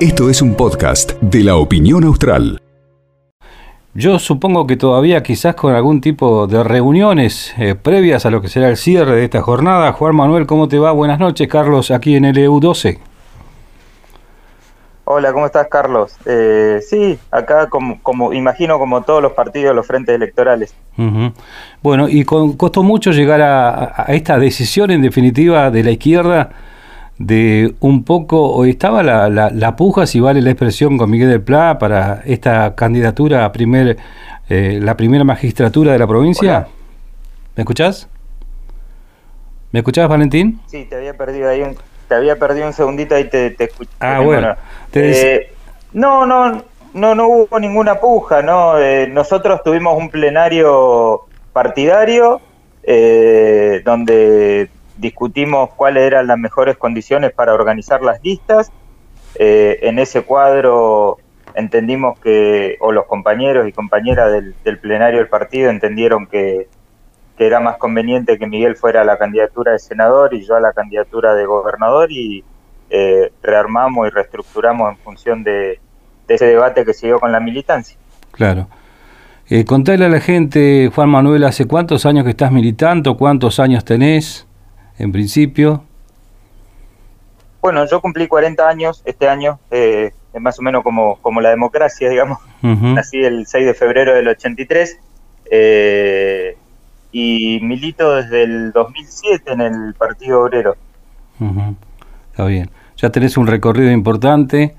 Esto es un podcast de la opinión austral. Yo supongo que todavía quizás con algún tipo de reuniones eh, previas a lo que será el cierre de esta jornada. Juan Manuel, ¿cómo te va? Buenas noches, Carlos, aquí en el EU12. Hola, ¿cómo estás, Carlos? Eh, sí, acá como, como, imagino como todos los partidos, los frentes electorales. Bueno, y costó mucho llegar a, esta decisión en definitiva de la izquierda de un poco, o estaba la, la, puja, si vale la expresión, con Miguel del Pla para esta candidatura a primer, eh, la primera magistratura de la provincia. ¿Me escuchás? ¿Me escuchás, Valentín? Sí, te había perdido ahí un, te había perdido un segundito y te, te escuché. Ah, bueno. Eh, no, no, no, no hubo ninguna puja, ¿no? Eh, nosotros tuvimos un plenario partidario donde discutimos cuáles eran las mejores condiciones para organizar las listas. Eh, en ese cuadro entendimos que, o los compañeros y compañeras del, plenario del partido entendieron que, era más conveniente que Miguel fuera a la candidatura de senador y yo a la candidatura de gobernador y eh, rearmamos y reestructuramos en función de, ese debate que dio con la militancia. Claro. Eh, contale a la gente, Juan Manuel, ¿hace cuántos años que estás militando? ¿Cuántos años tenés? En principio? Bueno, yo cumplí 40 años este año, eh, más o menos como, como la democracia, digamos. Nací el 6 de febrero del 83 eh, y milito desde el 2007 en el Partido Obrero. Está bien. Ya tenés un recorrido importante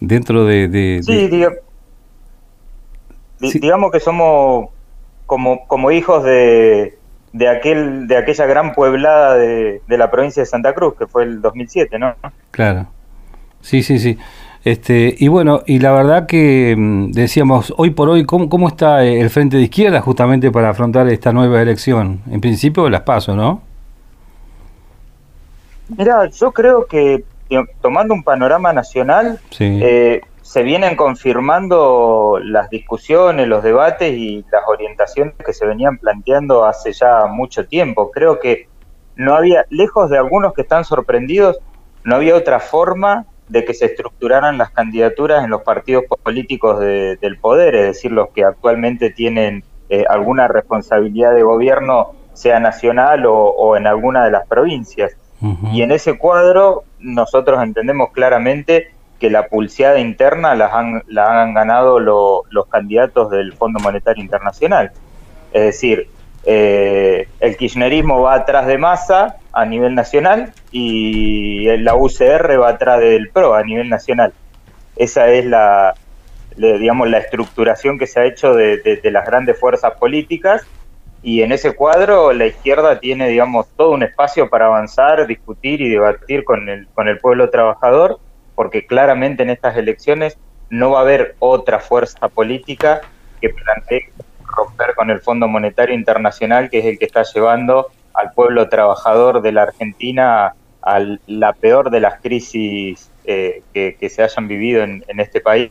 dentro de... sí, digamos que somos como, como hijos de, de aquel de aquella gran pueblada de, la provincia de Santa Cruz que fue el 2007 no claro. Sí sí sí. Este y bueno y la verdad que mm, decíamos hoy por hoy cómo, cómo está el frente de izquierda justamente para afrontar esta nueva elección en principio las paso no mira yo creo que tomando un panorama nacional sí. eh, se vienen confirmando las discusiones, los debates y las orientaciones que se venían planteando hace ya mucho tiempo. Creo que no había, lejos de algunos que están sorprendidos, no había otra forma de que se estructuraran las candidaturas en los partidos políticos del poder, es decir, los que actualmente tienen eh, alguna responsabilidad de gobierno, sea nacional o, en alguna de las provincias. Y en ese cuadro nosotros entendemos claramente que la pulseada interna la han, ganado los candidatos del Fondo Monetario Internacional. Es decir, eh, el kirchnerismo va atrás de Massa a nivel nacional y la UCR va atrás del PRO a nivel nacional. Esa es la, digamos, la estructuración que se ha hecho de, las grandes fuerzas políticas y en ese cuadro la izquierda tiene, digamos, todo un espacio para avanzar, discutir y debatir con el, con el pueblo trabajador porque claramente en estas elecciones no va a haber otra fuerza política que plantee romper con el Fondo Monetario Internacional, que es el que está llevando al pueblo trabajador de la Argentina a la peor de las crisis eh, que, se hayan vivido en, este país.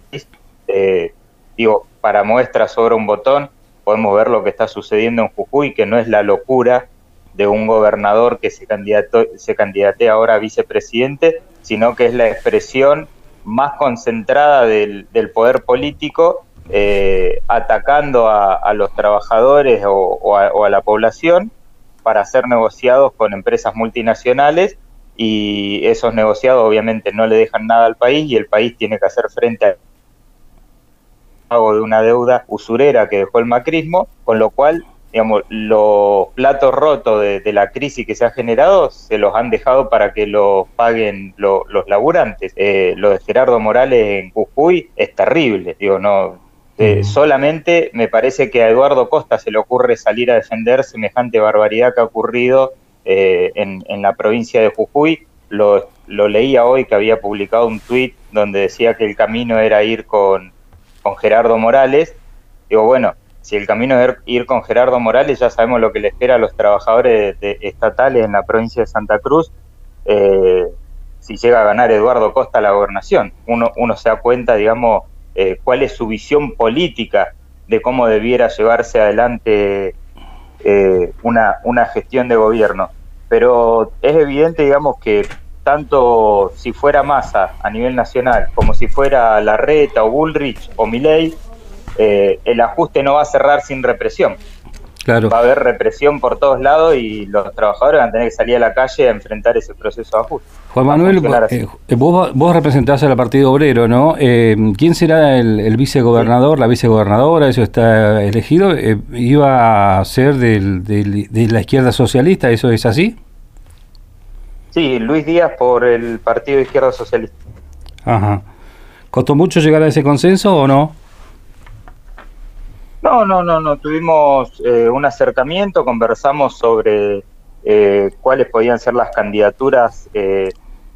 Eh, digo, para muestra sobre un botón, podemos ver lo que está sucediendo en Jujuy, que no es la locura de un gobernador que se, candidato, se candidatea ahora a vicepresidente, sino que es la expresión más concentrada del, poder político eh, atacando a, los trabajadores o, a, la población para ser negociados con empresas multinacionales y esos negociados obviamente no le dejan nada al país y el país tiene que hacer frente al pago de una deuda usurera que dejó el macrismo, con lo cual digamos, los platos rotos de, la crisis que se ha generado se los han dejado para que los paguen los laburantes. Eh, lo de Gerardo Morales en Jujuy es terrible, digo, no. Eh, solamente me parece que a Eduardo Costa se le ocurre salir a defender semejante barbaridad que ha ocurrido eh, en, la provincia de Jujuy. Lo, lo leía hoy que había publicado un tuit donde decía que el camino era ir con, con Gerardo Morales. Digo, bueno, si el camino es ir con Gerardo Morales, ya sabemos lo que le espera a los trabajadores estatales en la provincia de Santa Cruz, eh, si llega a ganar Eduardo Costa la gobernación. Uno, uno se da cuenta, digamos, eh, cuál es su visión política de cómo debiera llevarse adelante eh, una, una gestión de gobierno. Pero es evidente, digamos, que tanto si fuera Massa a nivel nacional como si fuera Larreta o Bullrich o Milei, eh, el ajuste no va a cerrar sin represión. Claro. Va a haber represión por todos lados y los trabajadores van a tener que salir a la calle a enfrentar ese proceso de ajuste. Juan Manuel, eh, vos, vos, representás al Partido Obrero, ¿no? Eh, ¿Quién será el, vicegobernador, la vicegobernadora? Eso está elegido. ¿Iba a ser de la izquierda socialista? ¿Eso es así? Sí, Luis Díaz por el Partido Izquierda Socialista. Ajá. ¿Costó mucho llegar a ese consenso o no? No, no, no, no. Tuvimos eh, un acercamiento, conversamos sobre eh, cuáles podían ser las candidaturas eh,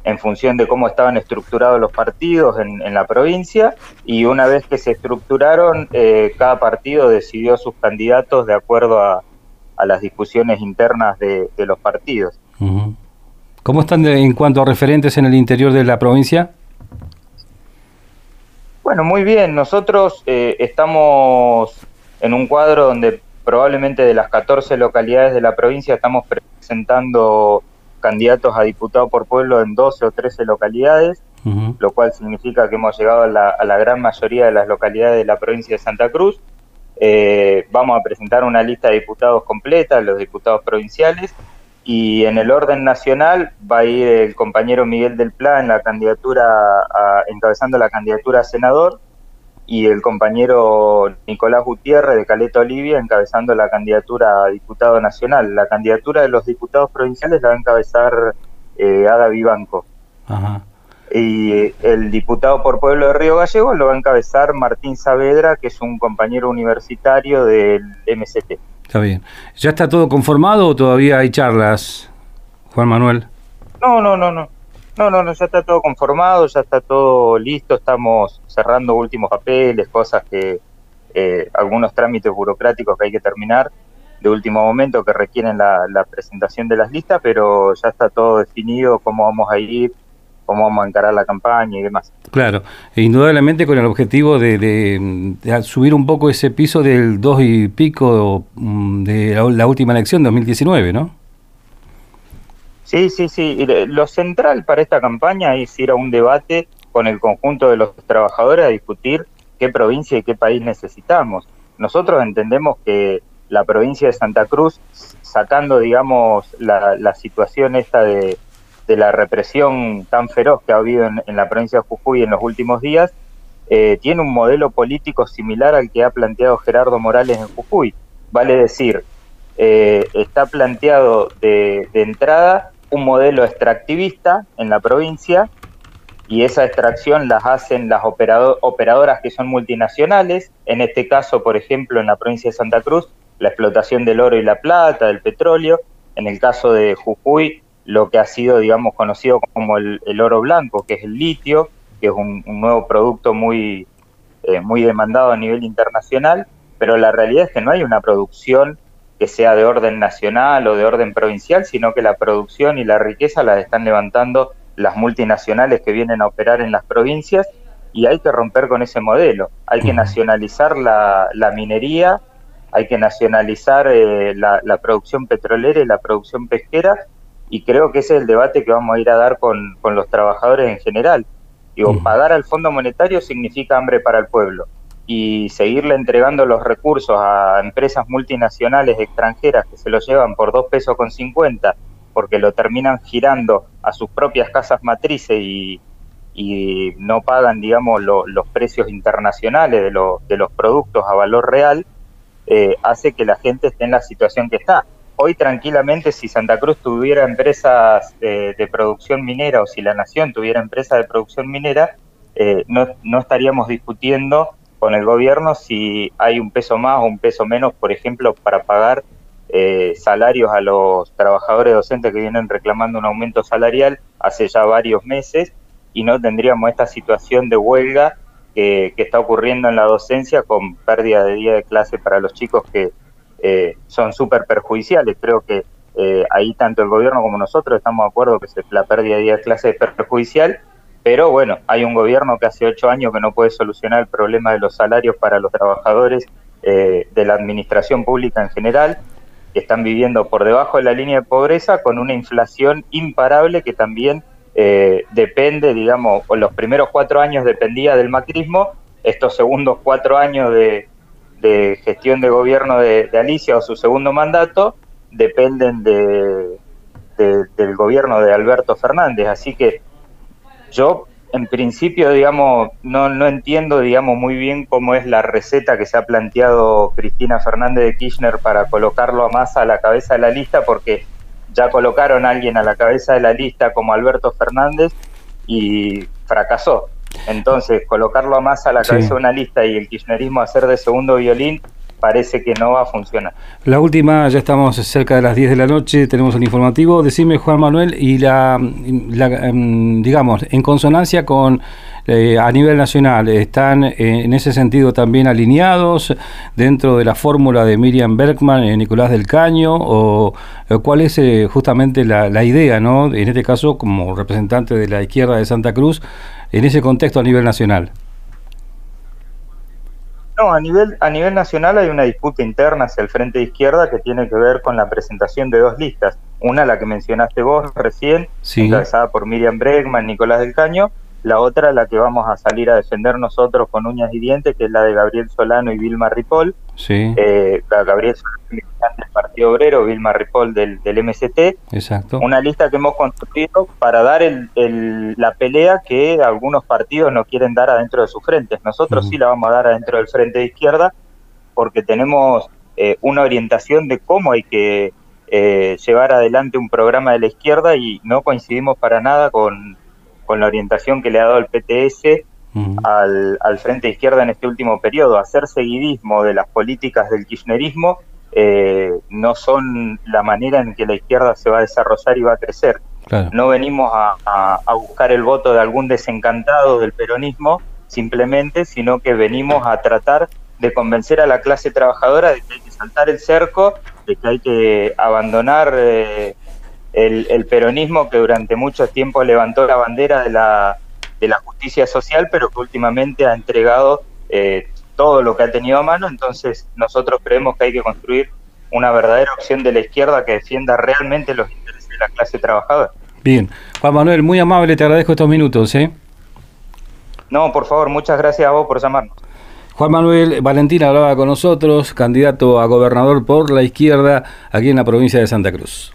en función de cómo estaban estructurados los partidos en, la provincia y una vez que se estructuraron, cada partido decidió sus candidatos de acuerdo a, las discusiones internas de, los partidos. ¿Cómo están en cuanto a referentes en el interior de la provincia? Bueno, muy bien. Nosotros eh, estamos en un cuadro donde probablemente de las 14 localidades de la provincia estamos presentando candidatos a diputado por pueblo en 12 o 13 localidades, lo cual significa que hemos llegado a la, gran mayoría de las localidades de la provincia de Santa Cruz. Eh, vamos a presentar una lista de diputados completa, los diputados provinciales, y en el orden nacional va a ir el compañero Miguel del Pla en la candidatura encabezando la candidatura a senador y el compañero Nicolás Gutiérrez de Caleta Olivia encabezando la candidatura a diputado nacional. La candidatura de los diputados provinciales la va a encabezar eh, Ada Vivanco. Y el diputado por Pueblo de Río Gallego lo va a encabezar Martín Saavedra, que es un compañero universitario del MCT. Está bien. ¿Ya está todo conformado o todavía hay charlas, Juan Manuel? No, no, no, no. No, no, no, ya está todo conformado, ya está todo listo, estamos cerrando últimos papeles, cosas que, eh, algunos trámites burocráticos que hay que terminar de último momento que requieren la, presentación de las listas, pero ya está todo definido, cómo vamos a ir, cómo vamos a encarar la campaña y demás. Claro, e indudablemente con el objetivo de, subir un poco ese piso del dos y pico mm, de la, última elección 2019, ¿no? Sí, sí, sí. Lo central para esta campaña es ir a un debate con el conjunto de los trabajadores a discutir qué provincia y qué país necesitamos. Nosotros entendemos que la provincia de Santa Cruz, sacando, digamos, la, situación esta de, de la represión tan feroz que ha habido en, la provincia de Jujuy en los últimos días, eh, tiene un modelo político similar al que ha planteado Gerardo Morales en Jujuy. Vale decir, eh, está planteado de, entrada un modelo extractivista en la provincia y esa extracción las hacen las operadoras que son multinacionales, en este caso, por ejemplo, en la provincia de Santa Cruz, la explotación del oro y la plata, del petróleo, en el caso de Jujuy, lo que ha sido, digamos, conocido como el, oro blanco, que es el litio, que es un, nuevo producto muy, eh, muy demandado a nivel internacional, pero la realidad es que no hay una producción que sea de orden nacional o de orden provincial, sino que la producción y la riqueza las están levantando las multinacionales que vienen a operar en las provincias y hay que romper con ese modelo. Hay que nacionalizar la, minería, hay que nacionalizar eh, la, la, producción petrolera y la producción pesquera y creo que ese es el debate que vamos a ir a dar con, los trabajadores en general. Digo, pagar al Fondo Monetario significa hambre para el pueblo y seguirle entregando los recursos a empresas multinacionales extranjeras que se lo llevan por dos pesos con 50 porque lo terminan girando a sus propias casas matrices y, no pagan, digamos, los precios internacionales de, de los productos a valor real, eh, hace que la gente esté en la situación que está. Hoy tranquilamente si Santa Cruz tuviera empresas de, producción minera o si la nación tuviera empresas de producción minera, eh, no, no, estaríamos discutiendo con el gobierno si hay un peso más o un peso menos, por ejemplo, para pagar eh, salarios a los trabajadores docentes que vienen reclamando un aumento salarial hace ya varios meses y no tendríamos esta situación de huelga que, está ocurriendo en la docencia con pérdida de día de clase para los chicos que eh, son súper perjudiciales. Creo que eh, ahí tanto el gobierno como nosotros estamos de acuerdo que la pérdida de día de clase es perjudicial, pero bueno, hay un gobierno que hace ocho años que no puede solucionar el problema de los salarios para los trabajadores eh, de la administración pública en general, que están viviendo por debajo de la línea de pobreza con una inflación imparable que también eh, depende, digamos, los primeros cuatro años dependía del macrismo, estos segundos cuatro años de, gestión de gobierno de, Alicia o su segundo mandato dependen de, del gobierno de Alberto Fernández. Así que yo, en principio, digamos, no, no entiendo, digamos, muy bien cómo es la receta que se ha planteado Cristina Fernández de Kirchner para colocarlo a Massa a la cabeza de la lista, porque ya colocaron a alguien a la cabeza de la lista como Alberto Fernández y fracasó. Entonces, colocarlo a Massa a la cabeza de una lista y el kirchnerismo hacer de segundo violín parece que no va a funcionar. La última, ya estamos cerca de las 10 de la noche, tenemos un informativo. Decime, Juan Manuel, y la, em, digamos, en consonancia con eh, a nivel nacional, ¿están eh, en ese sentido también alineados dentro de la fórmula de Miriam Bergman, y Nicolás del Caño? ¿O cuál es eh, justamente la, la idea, ¿no? en este caso, como representante de la izquierda de Santa Cruz, en ese contexto a nivel nacional? No, a nivel, a nivel nacional hay una disputa interna hacia el Frente de Izquierda que tiene que ver con la presentación de dos listas. Una, la que mencionaste vos recién, encabezada por Miriam Bregman, Nicolás del Caño, la otra, la que vamos a salir a defender nosotros con uñas y dientes, que es la de Gabriel Solano y Vilma Ripoll. Sí. Eh, Gabriel Solano, del Partido Obrero, Vilma Ripoll del, del MST. Exacto. Una lista que hemos construido para dar el, la pelea que algunos partidos no quieren dar adentro de sus frentes. Nosotros sí la vamos a dar adentro del frente de izquierda porque tenemos eh, una orientación de cómo hay que eh, llevar adelante un programa de la izquierda y no coincidimos para nada con con la orientación que le ha dado el PTS al, al, Frente Izquierda en este último periodo. Hacer seguidismo de las políticas del kirchnerismo eh, no son la manera en que la izquierda se va a desarrollar y va a crecer. No venimos a, buscar el voto de algún desencantado del peronismo simplemente, sino que venimos a tratar de convencer a la clase trabajadora de que hay que saltar el cerco, de que hay que abandonar eh, el, peronismo que durante mucho tiempo levantó la bandera de la, de la justicia social, pero que últimamente ha entregado eh, todo lo que ha tenido a mano. Entonces nosotros creemos que hay que construir una verdadera opción de la izquierda que defienda realmente los intereses de la clase trabajadora. Bien, Juan Manuel, muy amable, te agradezco estos minutos. ¿eh? No, por favor, muchas gracias a vos por llamarnos. Juan Manuel Valentín hablaba con nosotros, candidato a gobernador por la izquierda aquí en la provincia de Santa Cruz.